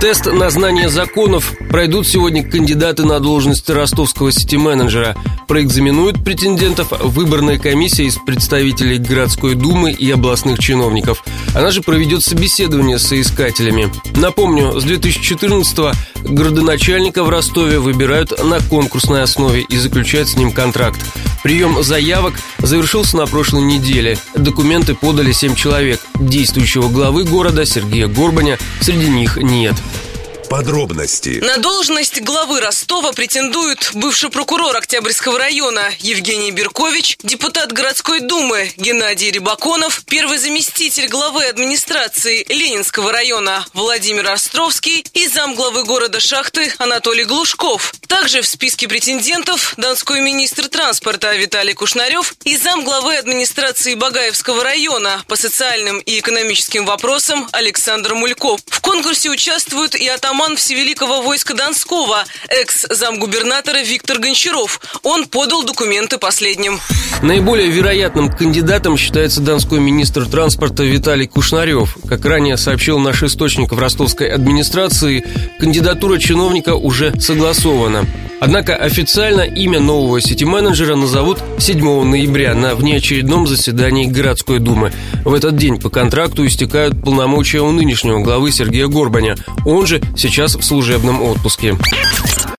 Тест на знание законов пройдут сегодня кандидаты на должность ростовского сити-менеджера. Проэкзаменуют претендентов выборная комиссия из представителей городской думы и областных чиновников. Она же проведет собеседование с соискателями. Напомню, с 2014-го городоначальника в Ростове выбирают на конкурсной основе и заключают с ним контракт. Прием заявок завершился на прошлой неделе. Документы подали 7 человек. Действующего главы города Сергея Горбаня среди них нет. Подробности. На должность главы Ростова претендуют бывший прокурор Октябрьского района Евгений Беркович, депутат городской думы Геннадий Рибаконов, первый заместитель главы администрации Ленинского района Владимир Островский и замглавы города Шахты Анатолий Глушков. Также в списке претендентов донской министр транспорта Виталий Кушнарев и замглавы администрации Багаевского района по социальным и экономическим вопросам Александр Мульков. В конкурсе участвуют и атаман Всевеликого войска Донского, экс-замгубернатора Виктор Гончаров. Он подал документы последним. Наиболее вероятным кандидатом считается донской министр транспорта Виталий Кушнарев. Как ранее сообщил наш источник в ростовской администрации, кандидатура чиновника уже согласована. Однако официально имя нового сити-менеджера назовут 7 ноября на внеочередном заседании городской думы. В этот день по контракту истекают полномочия у нынешнего главы Сергея Горбаня. Он же сейчас в служебном отпуске.